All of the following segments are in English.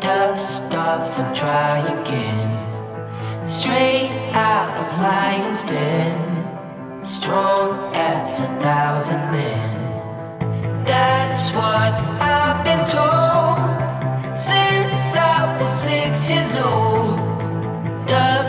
Dust off and try again. Straight out of lion's den. Strong as a thousand men. That's what I've been told since I was six years old. Duck.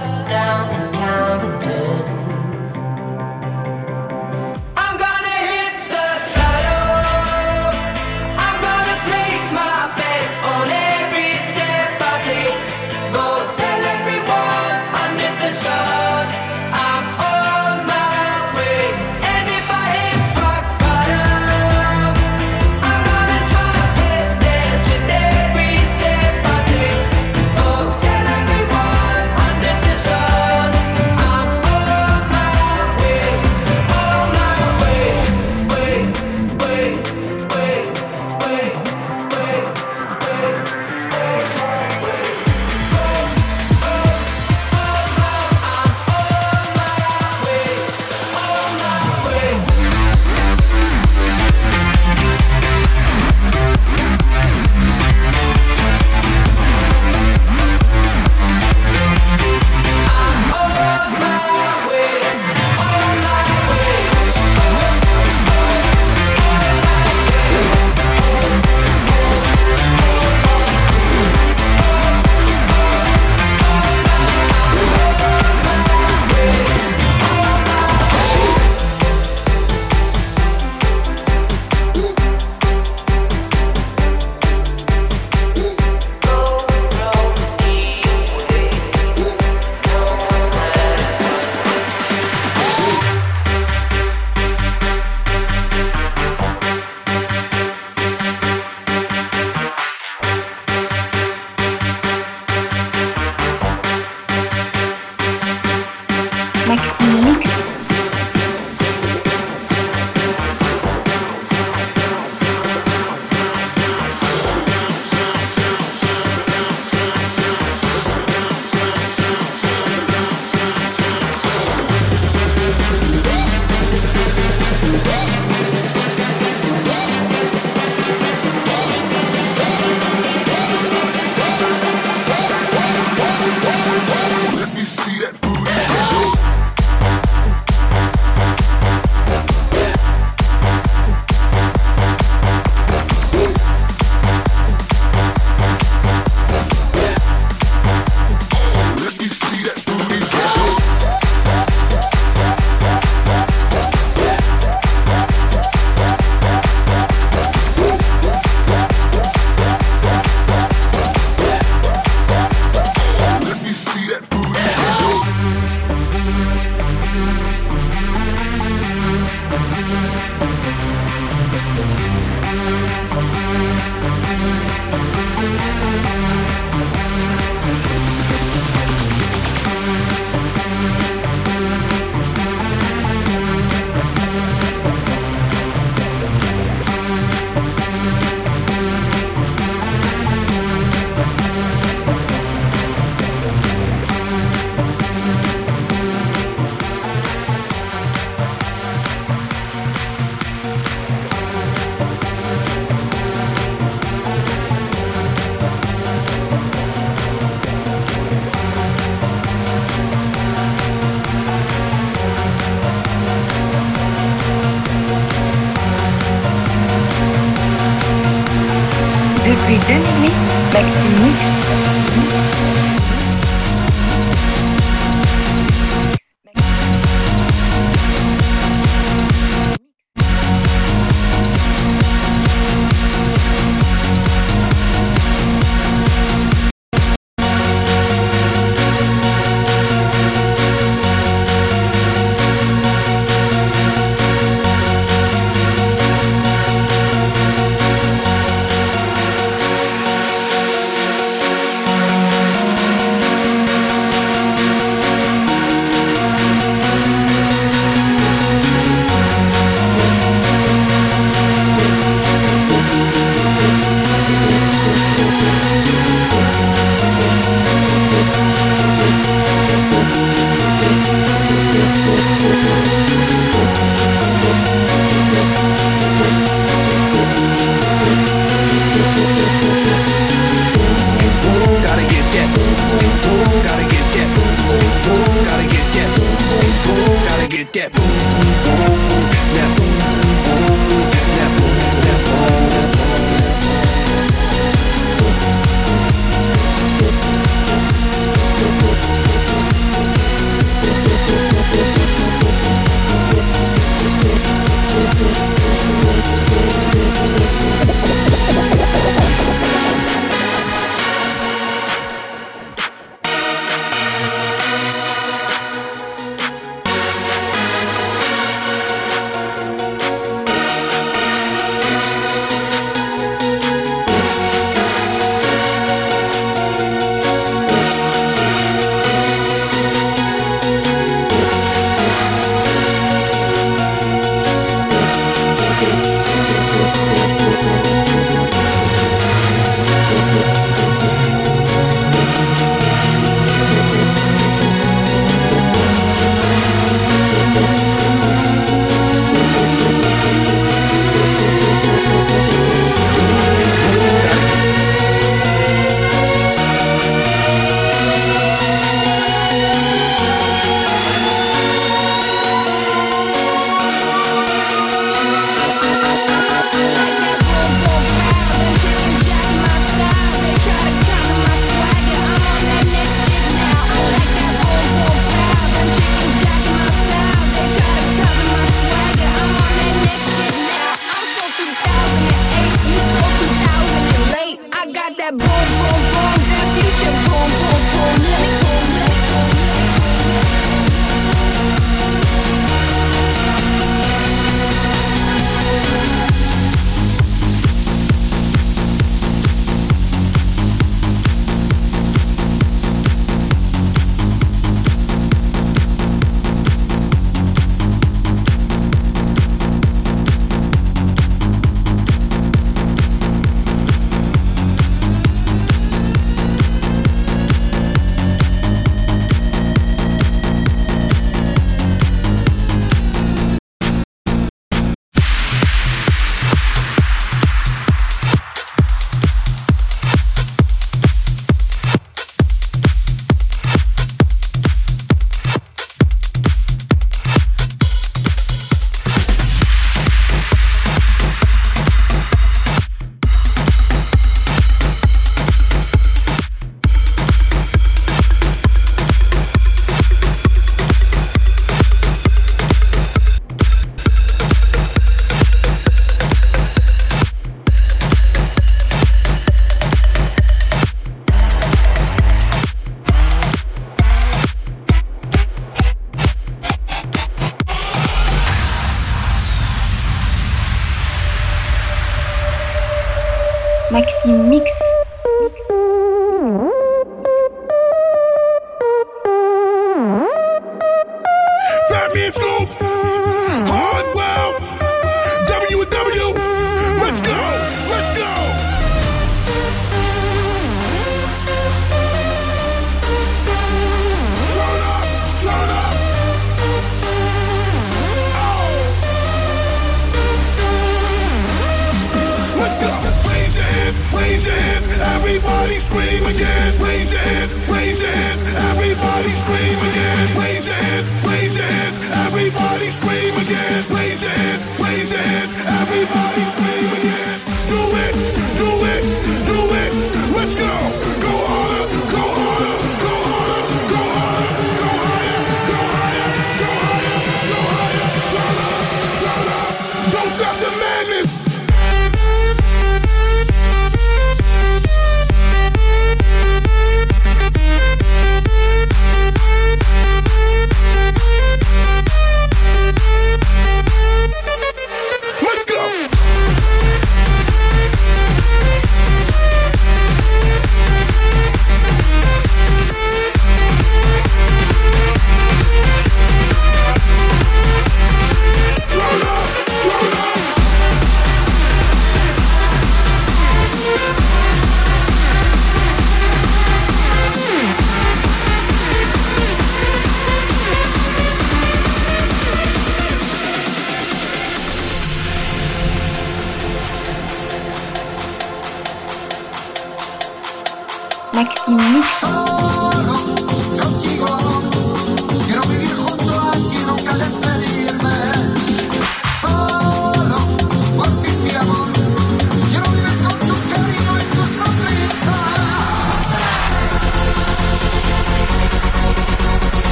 Boom,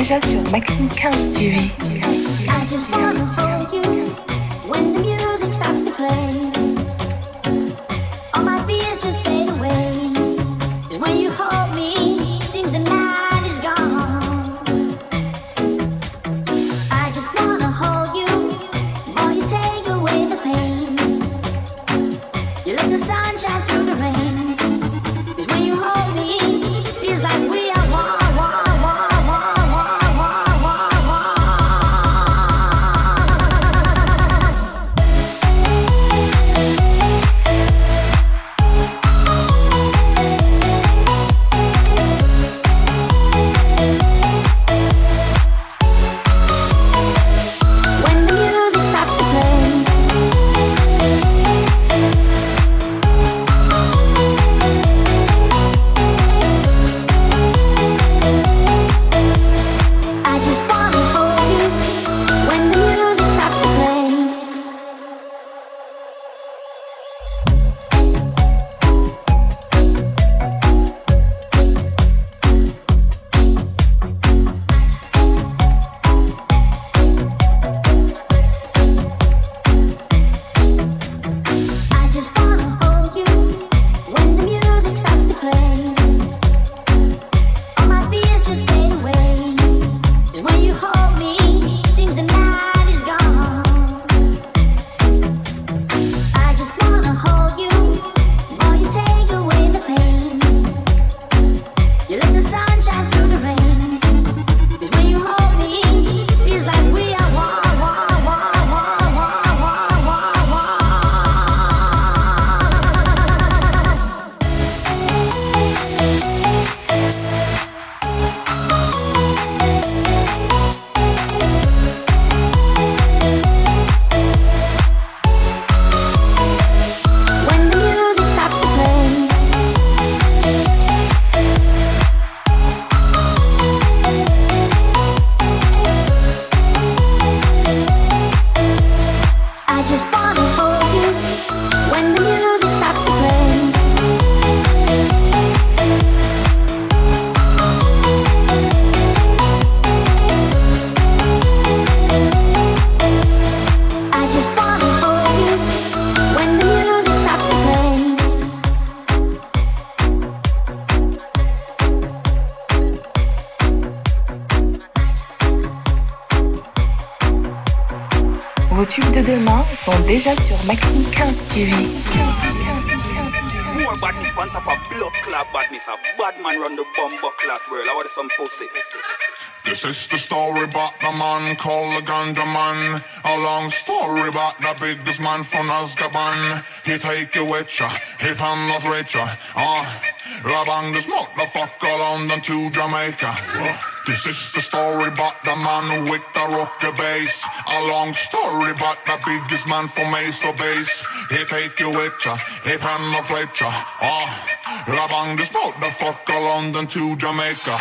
déjà sur Maxime 15 TV. This is the story about the man called the Ganja Man. A long story about the biggest man from Azkaban. He take you with ya, he pan not reach ya. Ah, uh, bang this motherfucker London to Jamaica. Uh, this is the story about the man with the rocker bass. A long story about the biggest man from Mesa Base. He take you with ya, he pan not reach ya. Ah, uh, bang this motherfucker London to Jamaica.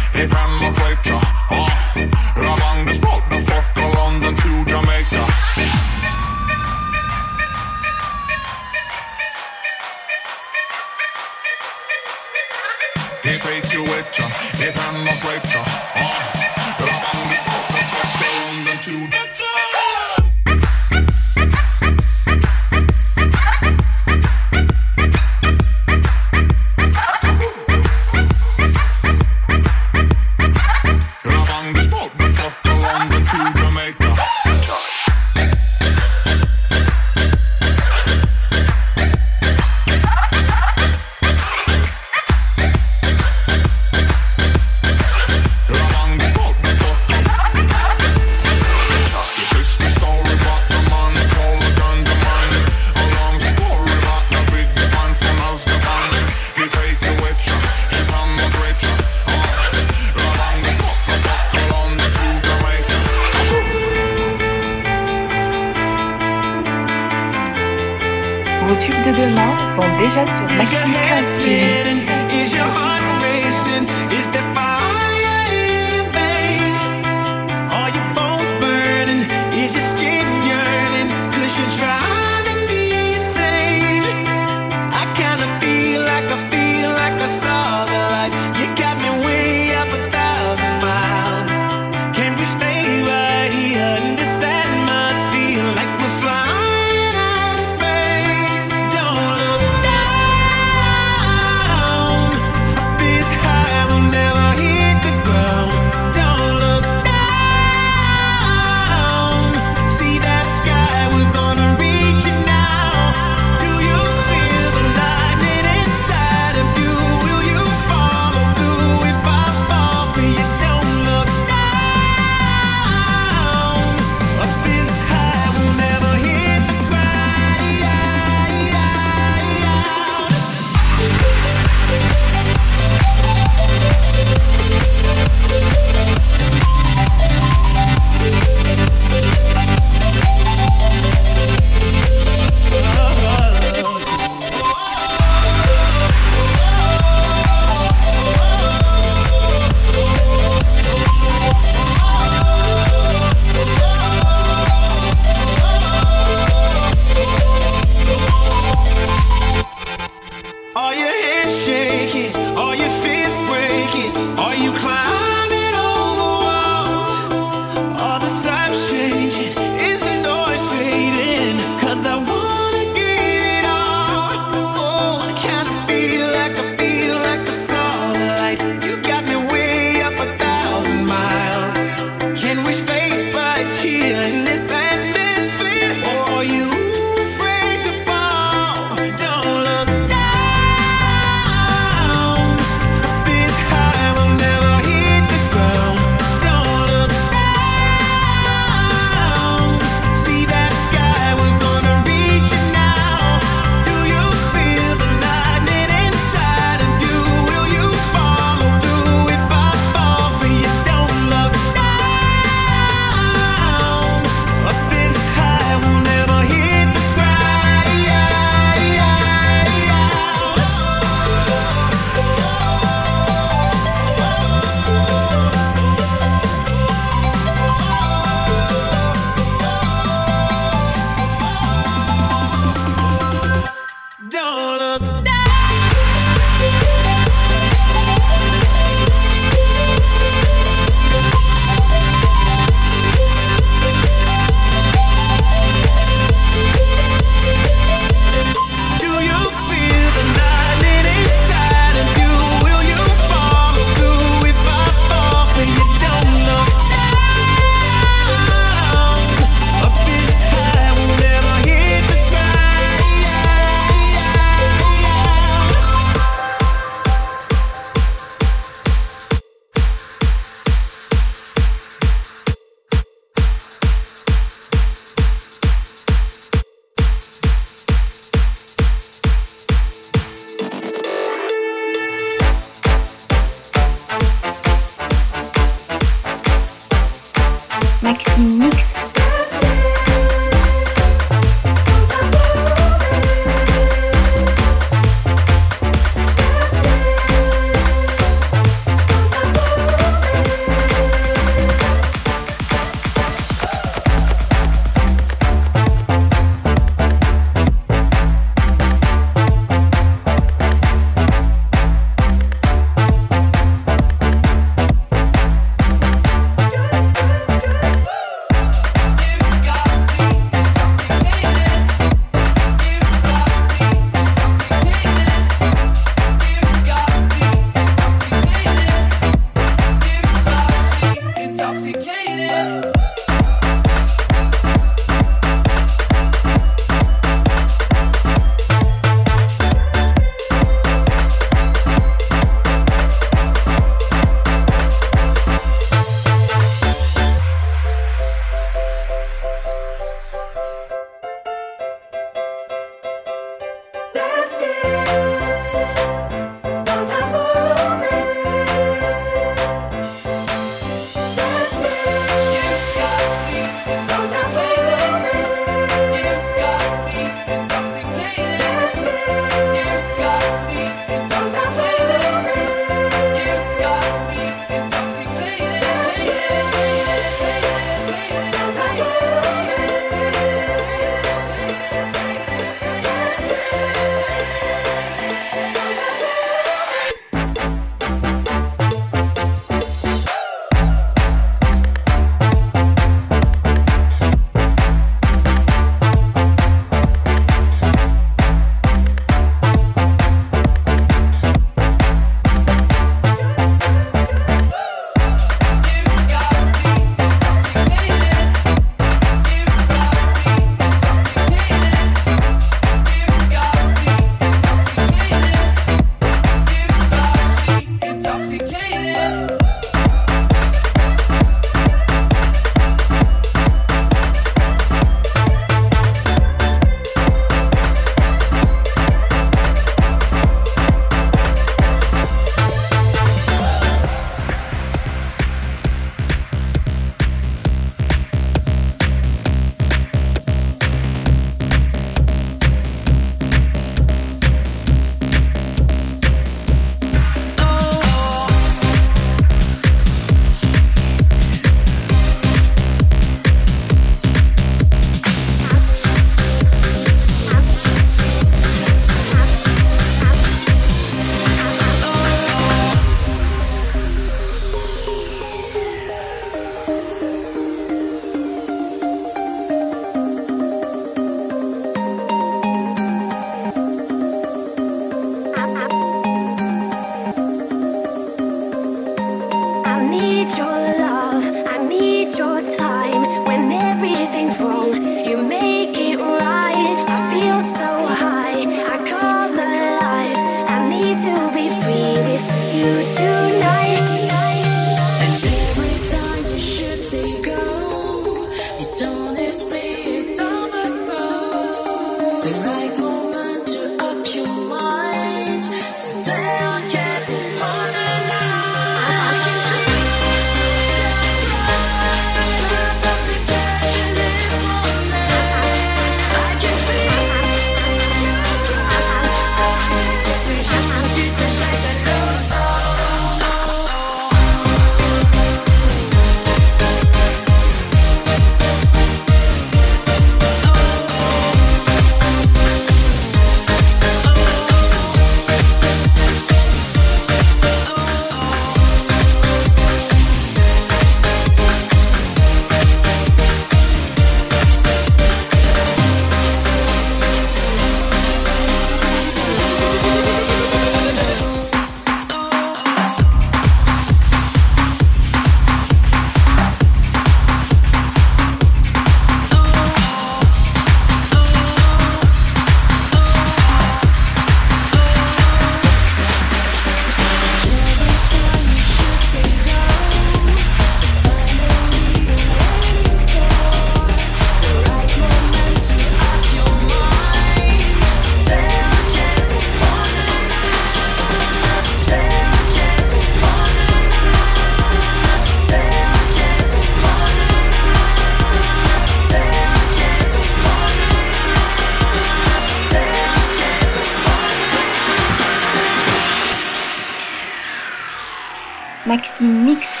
Maxime Mix.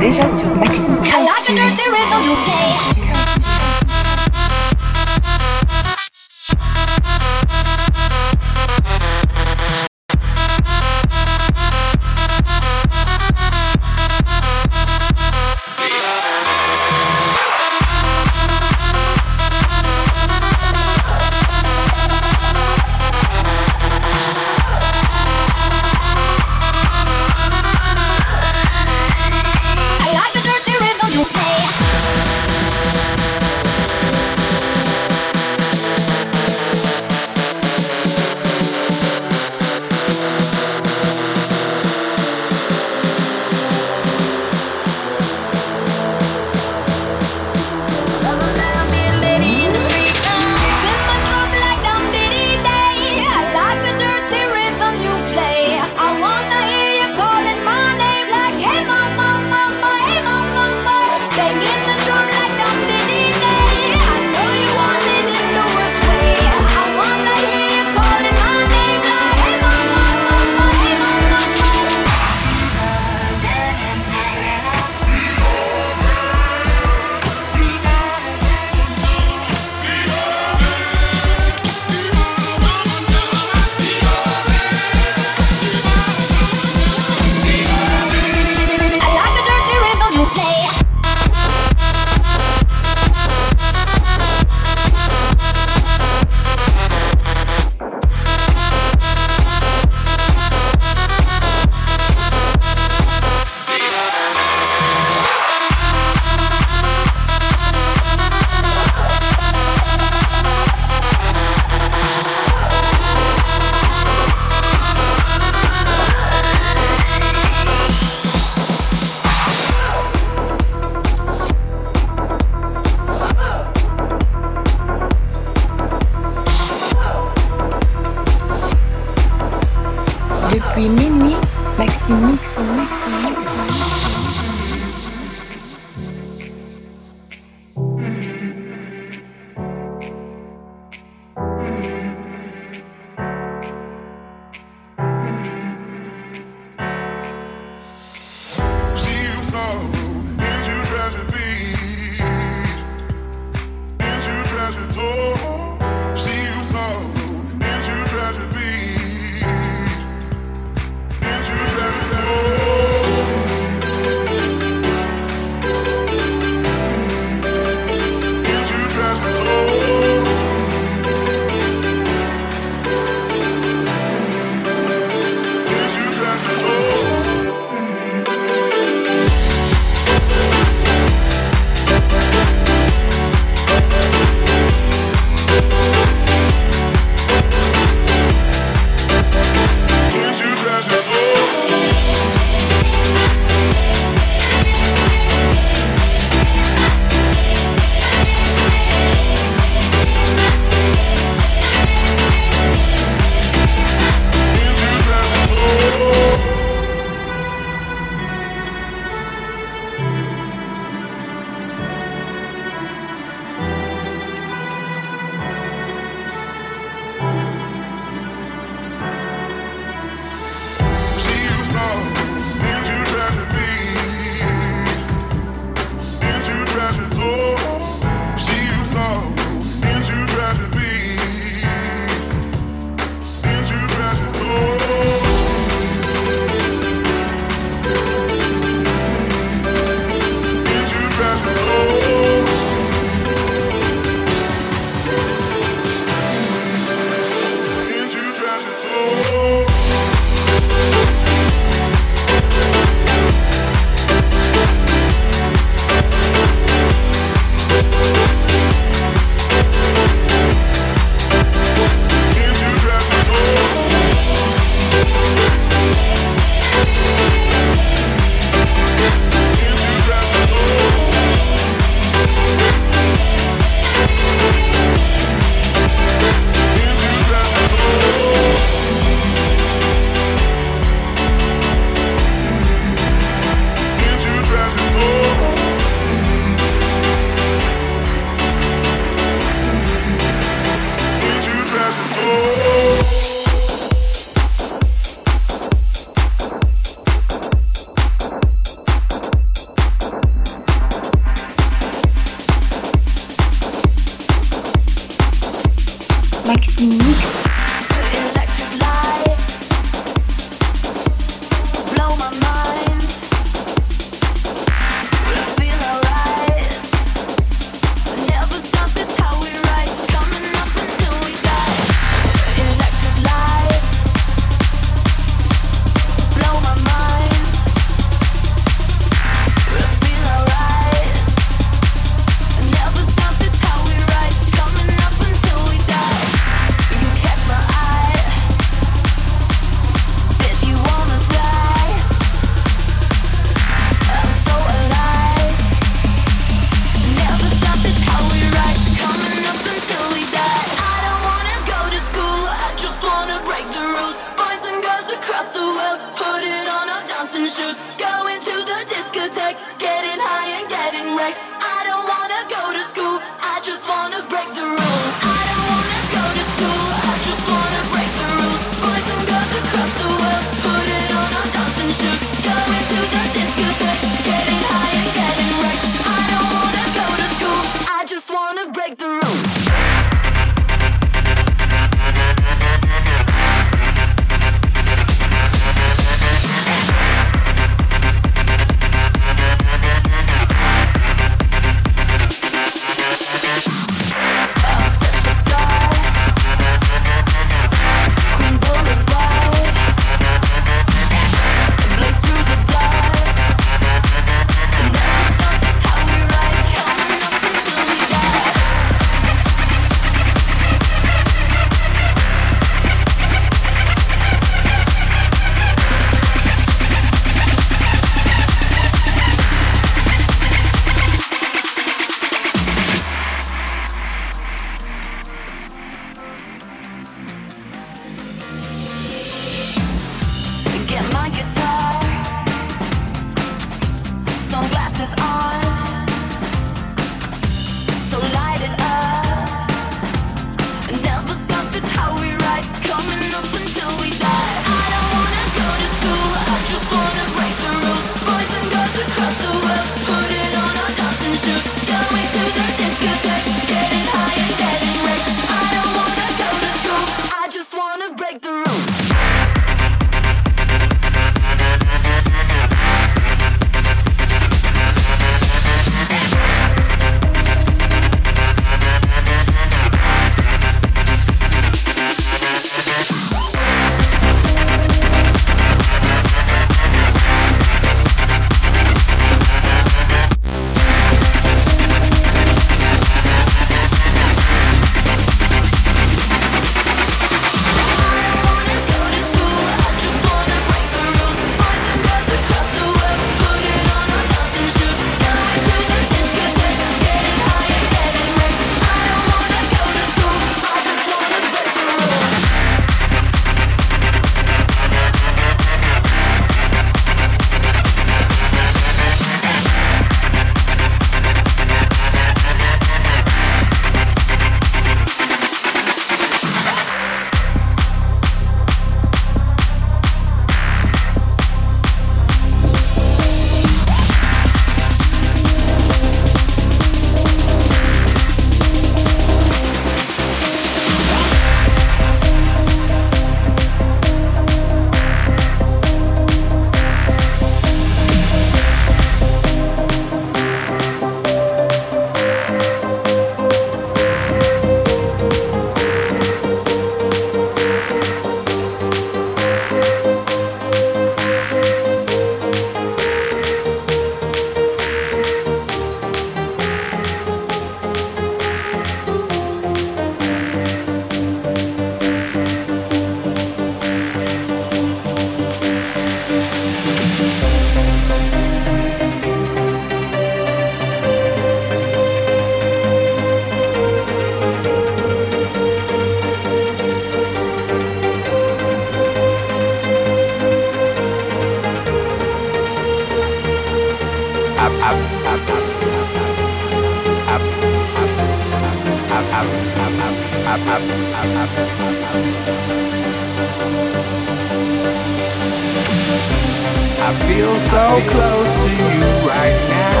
Feel so close to you right now.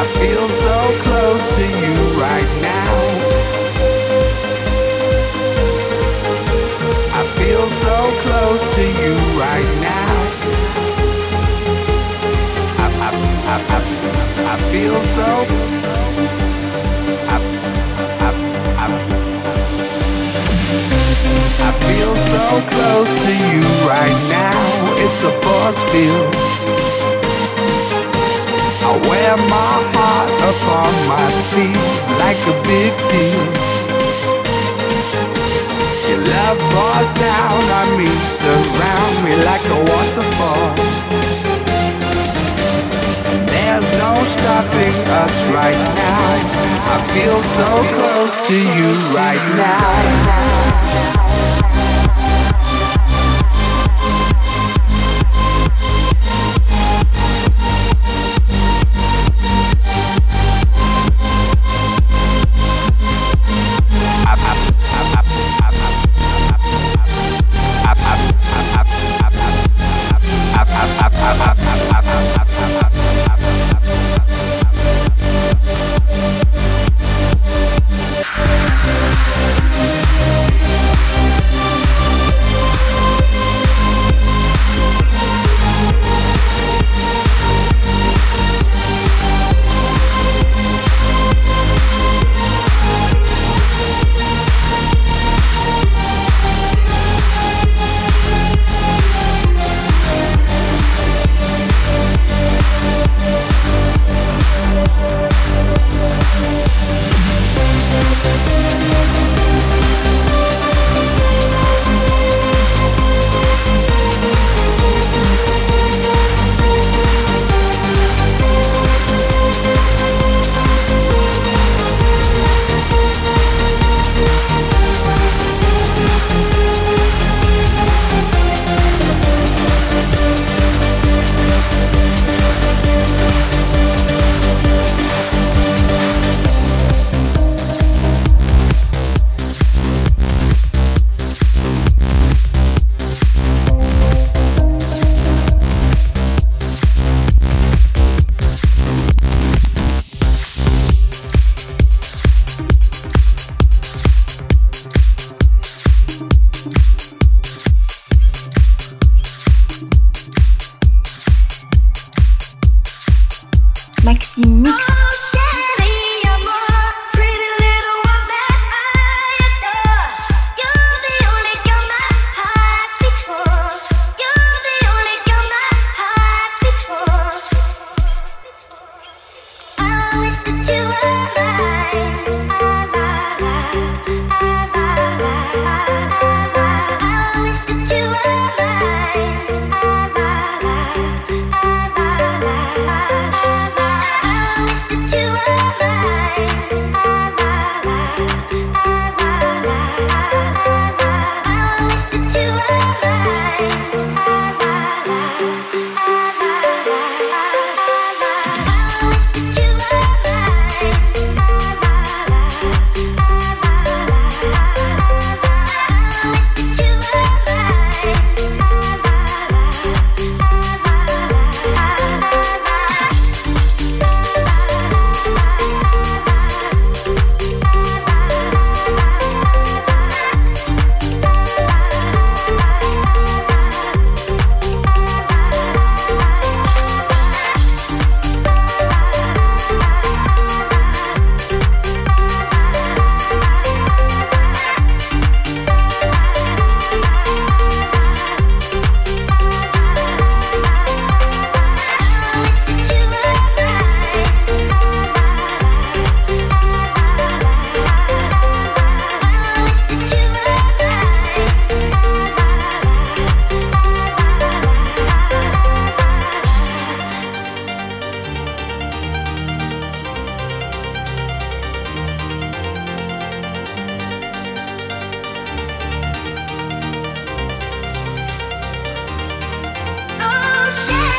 I feel so close to you right now. I feel so close to you right now. I, I, I, I, I feel so. Feel so close to you right now. It's a force field. I wear my heart upon my sleeve like a big deal. Your love pours down on me, surround me like a waterfall. There's no stopping us right now. I feel so close to you right now.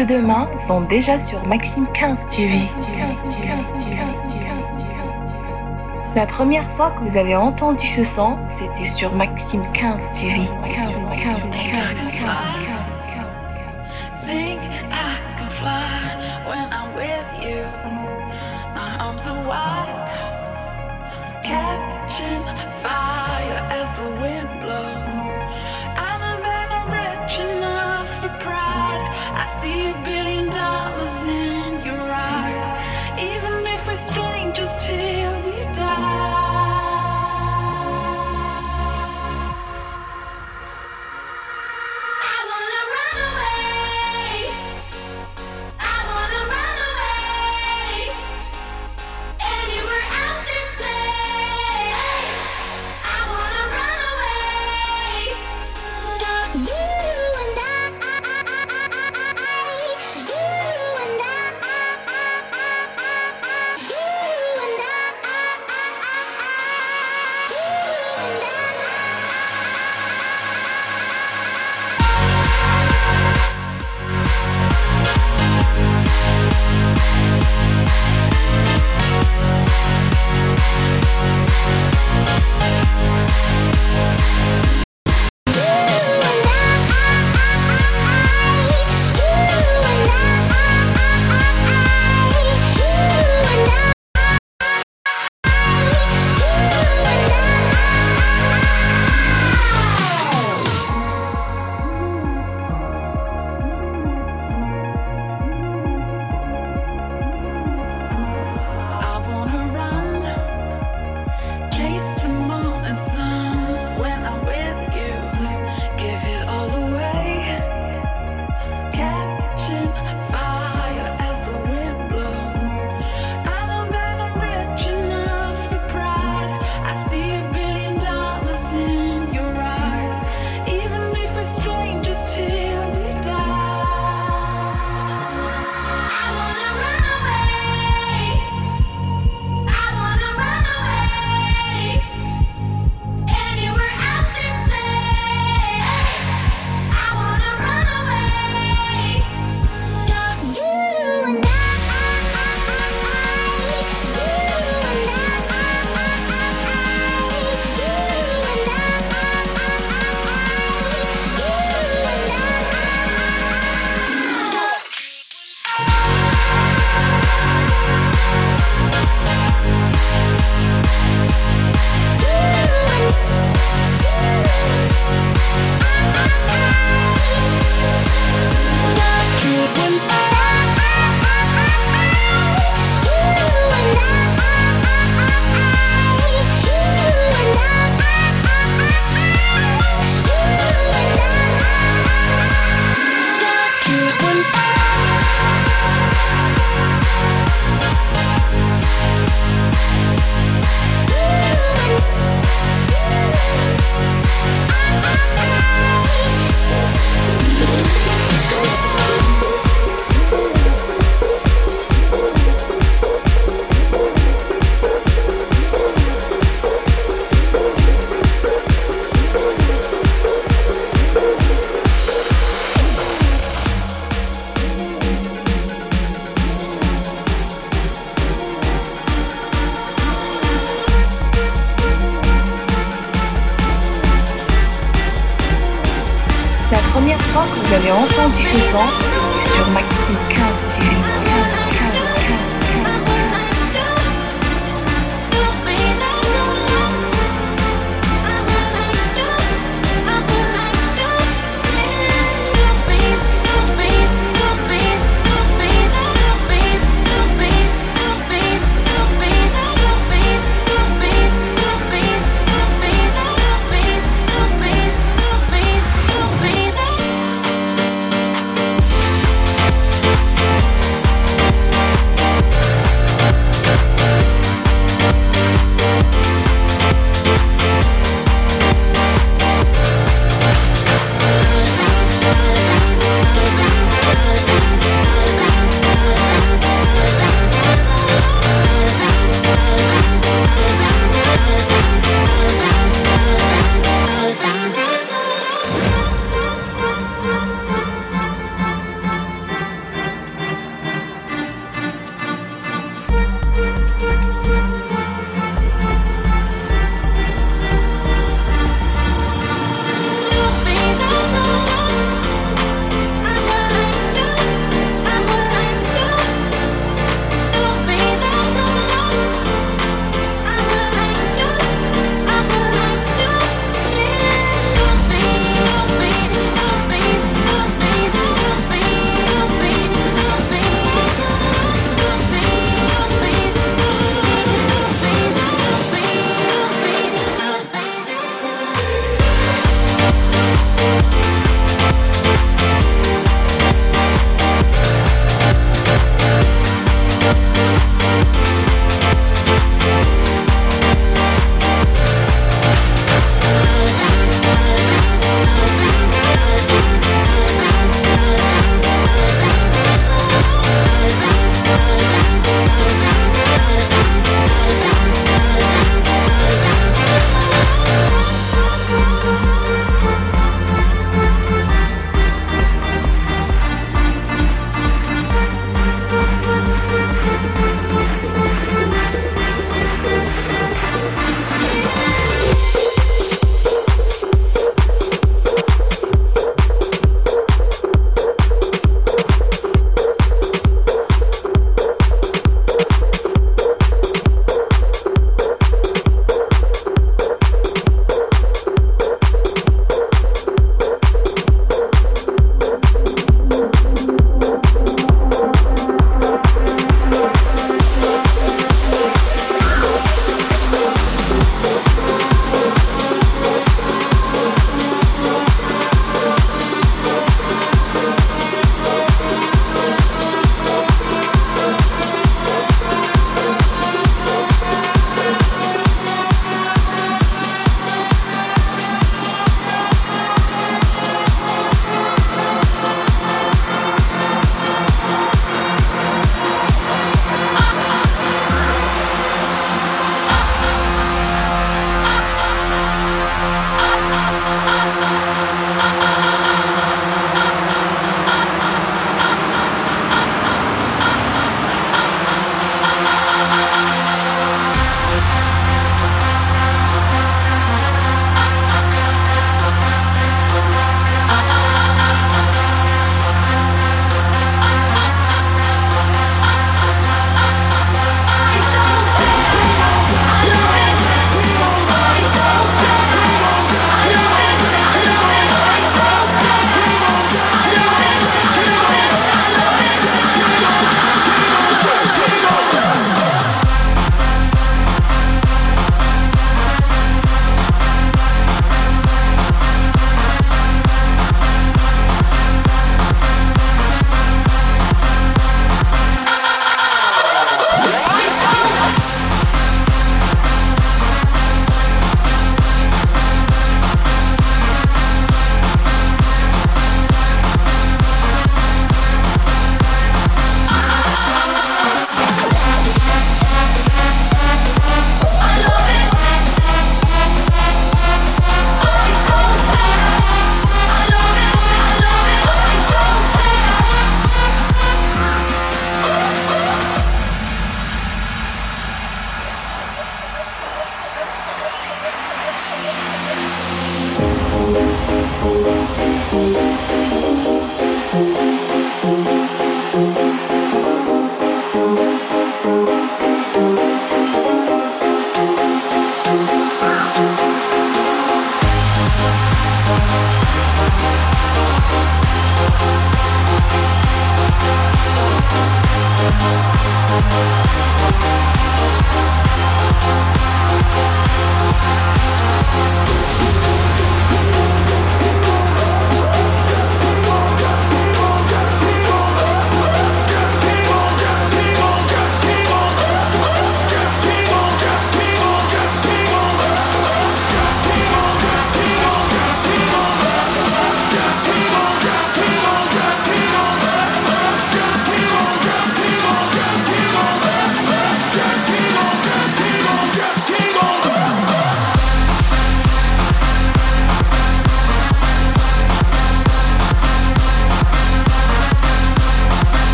de demain sont déjà sur Maxime 15 TV. La première fois que vous avez entendu ce son, c'était sur Maxime 15 TV.